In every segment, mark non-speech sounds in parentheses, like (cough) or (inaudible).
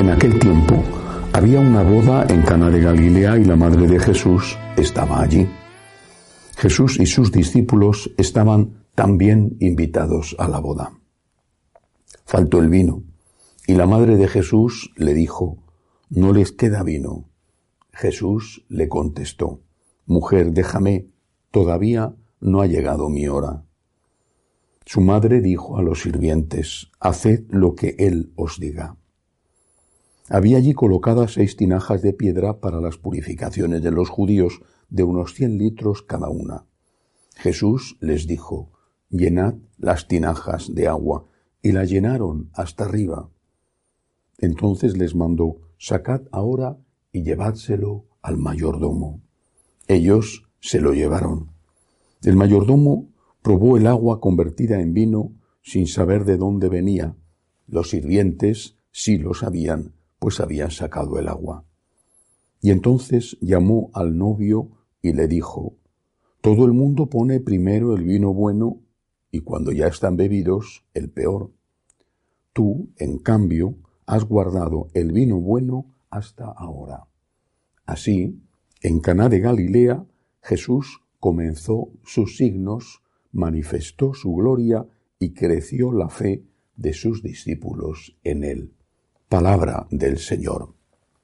En aquel tiempo había una boda en Cana de Galilea y la madre de Jesús estaba allí. Jesús y sus discípulos estaban también invitados a la boda. Faltó el vino y la madre de Jesús le dijo, no les queda vino. Jesús le contestó, Mujer, déjame, todavía no ha llegado mi hora. Su madre dijo a los sirvientes, Haced lo que él os diga. Había allí colocadas seis tinajas de piedra para las purificaciones de los judíos, de unos cien litros cada una. Jesús les dijo, Llenad las tinajas de agua, y la llenaron hasta arriba. Entonces les mandó, Sacad ahora y llevádselo al mayordomo. Ellos se lo llevaron. El mayordomo probó el agua convertida en vino sin saber de dónde venía. Los sirvientes sí lo sabían, pues habían sacado el agua. Y entonces llamó al novio y le dijo, Todo el mundo pone primero el vino bueno y cuando ya están bebidos, el peor. Tú, en cambio, has guardado el vino bueno hasta ahora. Así, en Caná de Galilea, Jesús comenzó sus signos, manifestó su gloria y creció la fe de sus discípulos en él. Palabra del Señor.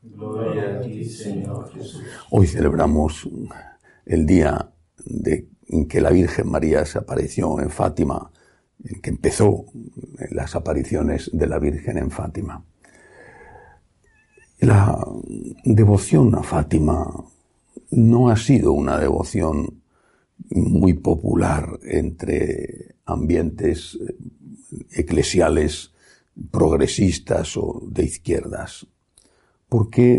Gloria a ti, Señor Jesús. Hoy celebramos el día de, en que la Virgen María se apareció en Fátima, en que empezó las apariciones de la Virgen en Fátima. La devoción a Fátima no ha sido una devoción muy popular entre ambientes eh, eclesiales progresistas o de izquierdas, porque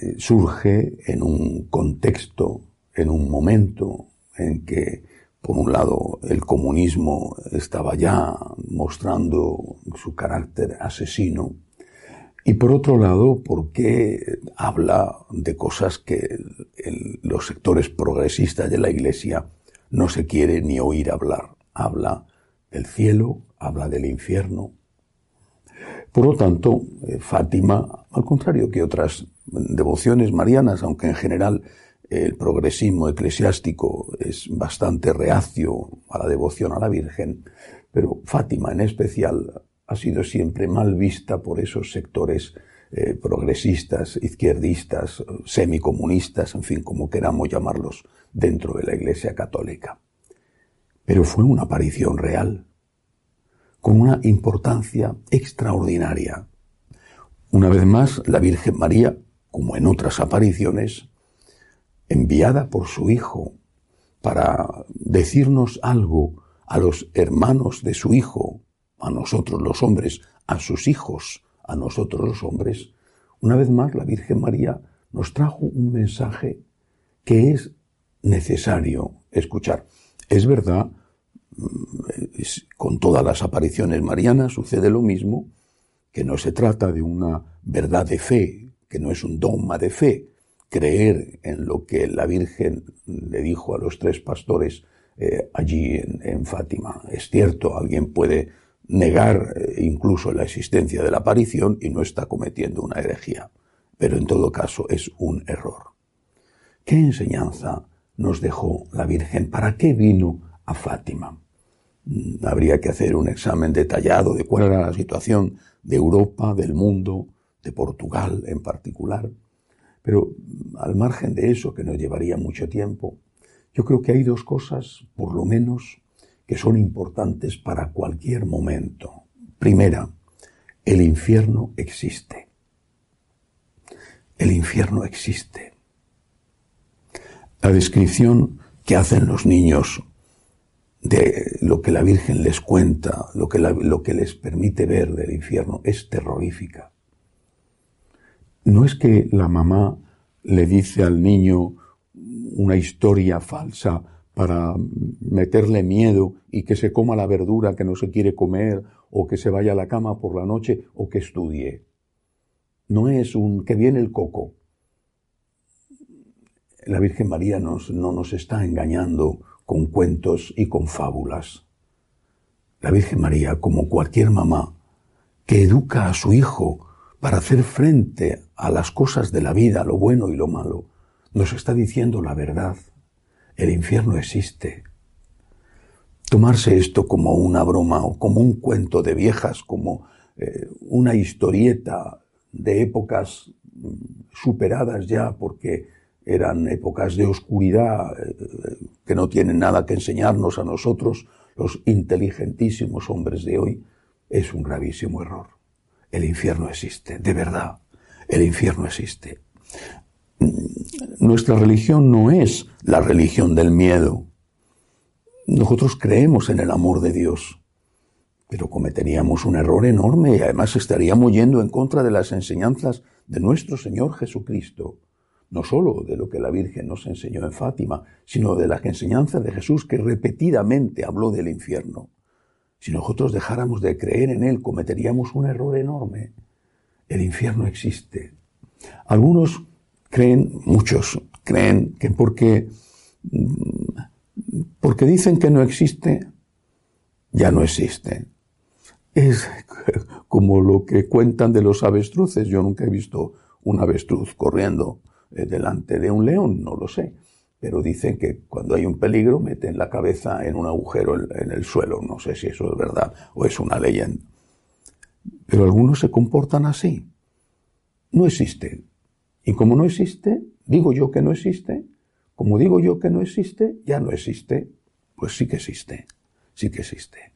eh, surge en un contexto, en un momento en que, por un lado, el comunismo estaba ya mostrando su carácter asesino, y por otro lado, porque habla de cosas que los sectores progresistas de la Iglesia no se quiere ni oír hablar. Habla del cielo, habla del infierno. Por lo tanto, eh, Fátima, al contrario que otras devociones marianas, aunque en general el progresismo eclesiástico es bastante reacio a la devoción a la Virgen, pero Fátima en especial ha sido siempre mal vista por esos sectores eh, progresistas, izquierdistas, semicomunistas, en fin, como queramos llamarlos, dentro de la Iglesia Católica. Pero fue una aparición real, con una importancia extraordinaria. Una vez más, la Virgen María, como en otras apariciones, enviada por su Hijo para decirnos algo a los hermanos de su Hijo, a nosotros los hombres, a sus hijos, a nosotros los hombres, una vez más la Virgen María nos trajo un mensaje que es necesario escuchar. Es verdad, con todas las apariciones marianas sucede lo mismo, que no se trata de una verdad de fe, que no es un dogma de fe, creer en lo que la Virgen le dijo a los tres pastores eh, allí en, en Fátima. Es cierto, alguien puede negar eh, incluso la existencia de la aparición y no está cometiendo una herejía. Pero en todo caso es un error. ¿Qué enseñanza nos dejó la Virgen? ¿Para qué vino a Fátima? Mm, habría que hacer un examen detallado de cuál era la situación de Europa, del mundo, de Portugal en particular. Pero mm, al margen de eso, que nos llevaría mucho tiempo, yo creo que hay dos cosas, por lo menos, que son importantes para cualquier momento. Primera, el infierno existe. El infierno existe. La descripción que hacen los niños de lo que la Virgen les cuenta, lo que, lo que les permite ver del infierno, es terrorífica. No es que la mamá le dice al niño una historia falsa para meterle miedo y que se coma la verdura que no se quiere comer o que se vaya a la cama por la noche o que estudie. No es un que viene el coco. La Virgen María nos, no nos está engañando con cuentos y con fábulas. La Virgen María, como cualquier mamá, que educa a su hijo para hacer frente a las cosas de la vida, lo bueno y lo malo, nos está diciendo la verdad. El infierno existe. Tomarse esto como una broma o como un cuento de viejas, como eh, una historieta de épocas mm, superadas ya porque eran épocas de oscuridad eh, que no tienen nada que enseñarnos a nosotros, los inteligentísimos hombres de hoy, es un gravísimo error. El infierno existe, de verdad, el infierno existe. Nuestra religión no es la religión del miedo. Nosotros creemos en el amor de Dios, pero cometeríamos un error enorme y además estaríamos yendo en contra de las enseñanzas de nuestro Señor Jesucristo, no sólo de lo que la Virgen nos enseñó en Fátima, sino de las enseñanzas de Jesús que repetidamente habló del infierno. Si nosotros dejáramos de creer en Él, cometeríamos un error enorme. El infierno existe. Algunos creen, muchos creen que porque, porque dicen que no existe, ya no existe. Es (laughs) como lo que cuentan de los avestruces. Yo nunca he visto un avestruz corriendo delante de un león, no lo sé. Pero dicen que cuando hay un peligro meten la cabeza en un agujero en el suelo. No sé si eso es verdad o es una leyenda. Pero algunos se comportan así. No existe. Y como no existe, digo yo que no existe. Como digo yo que no existe, ya no existe. Pues sí que existe. Sí que existe.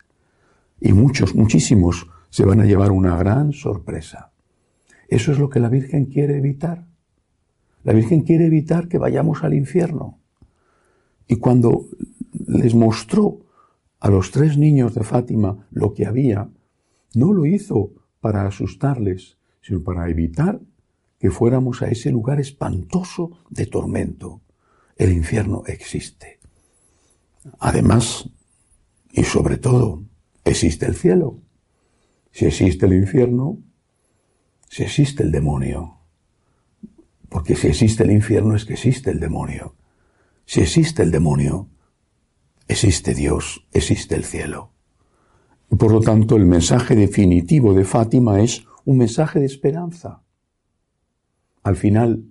Y muchos, muchísimos se van a llevar una gran sorpresa. Eso es lo que la Virgen quiere evitar. La Virgen quiere evitar que vayamos al infierno. Y cuando les mostró a los tres niños de Fátima lo que había, no lo hizo para asustarles, sino para evitar que fuéramos a ese lugar espantoso de tormento. El infierno existe. Además, y sobre todo, existe el cielo. Si existe el infierno, si existe el demonio. Porque si existe el infierno es que existe el demonio. Si existe el demonio, existe Dios, existe el cielo. Y por lo tanto, el mensaje definitivo de Fátima es un mensaje de esperanza. Al final,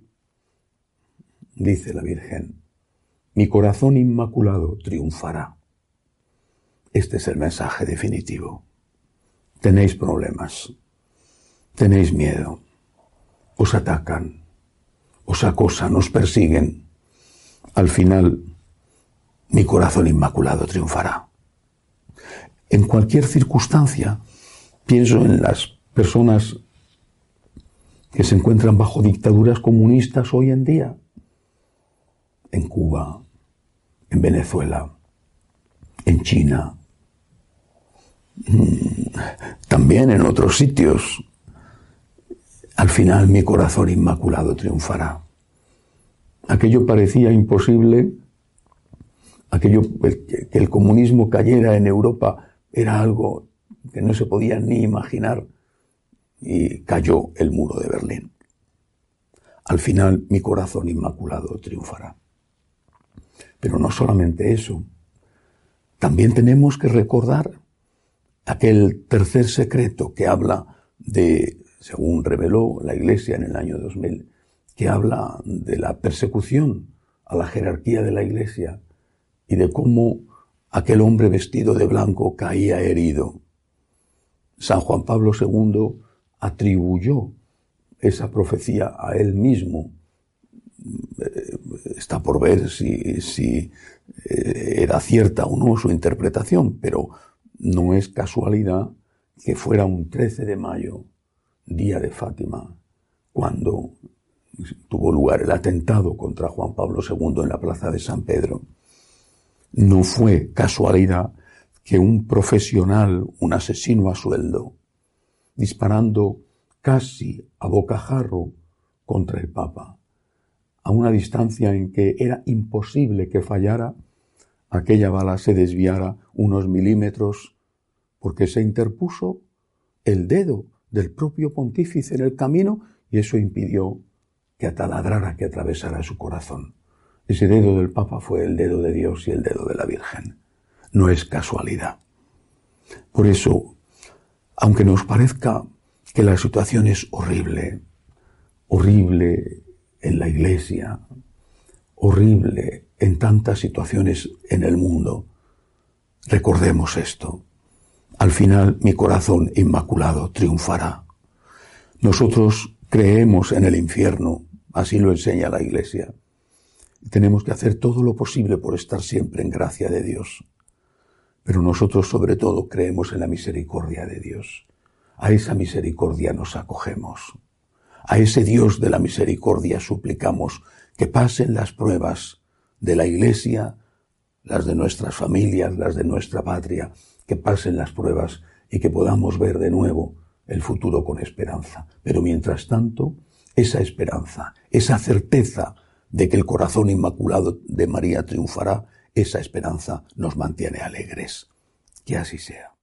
dice la Virgen, mi corazón inmaculado triunfará. Este es el mensaje definitivo. Tenéis problemas, tenéis miedo, os atacan, os acosan, os persiguen. Al final, mi corazón inmaculado triunfará. En cualquier circunstancia, pienso en las personas que se encuentran bajo dictaduras comunistas hoy en día, en Cuba, en Venezuela, en China, mm, también en otros sitios. Al final mi corazón inmaculado triunfará. Aquello parecía imposible, aquello que el comunismo cayera en Europa era algo que no se podía ni imaginar y cayó el muro de Berlín. Al final mi corazón inmaculado triunfará. Pero no solamente eso, también tenemos que recordar aquel tercer secreto que habla de, según reveló la Iglesia en el año 2000, que habla de la persecución a la jerarquía de la Iglesia y de cómo aquel hombre vestido de blanco caía herido. San Juan Pablo II atribuyó esa profecía a él mismo. Eh, está por ver si, si eh, era cierta o no su interpretación, pero no es casualidad que fuera un 13 de mayo, día de Fátima, cuando tuvo lugar el atentado contra Juan Pablo II en la plaza de San Pedro, no fue casualidad que un profesional, un asesino a sueldo, disparando casi a bocajarro contra el Papa, a una distancia en que era imposible que fallara, aquella bala se desviara unos milímetros porque se interpuso el dedo del propio pontífice en el camino y eso impidió que ataladrara, que atravesara su corazón. Ese dedo del Papa fue el dedo de Dios y el dedo de la Virgen. No es casualidad. Por eso, aunque nos parezca que la situación es horrible, horrible en la iglesia, horrible en tantas situaciones en el mundo, recordemos esto. Al final mi corazón inmaculado triunfará. Nosotros creemos en el infierno, así lo enseña la iglesia. Tenemos que hacer todo lo posible por estar siempre en gracia de Dios. Pero nosotros sobre todo creemos en la misericordia de Dios. A esa misericordia nos acogemos. A ese Dios de la misericordia suplicamos que pasen las pruebas de la Iglesia, las de nuestras familias, las de nuestra patria, que pasen las pruebas y que podamos ver de nuevo el futuro con esperanza. Pero mientras tanto, esa esperanza, esa certeza de que el corazón inmaculado de María triunfará, esa esperanza nos mantiene alegres. Que así sea.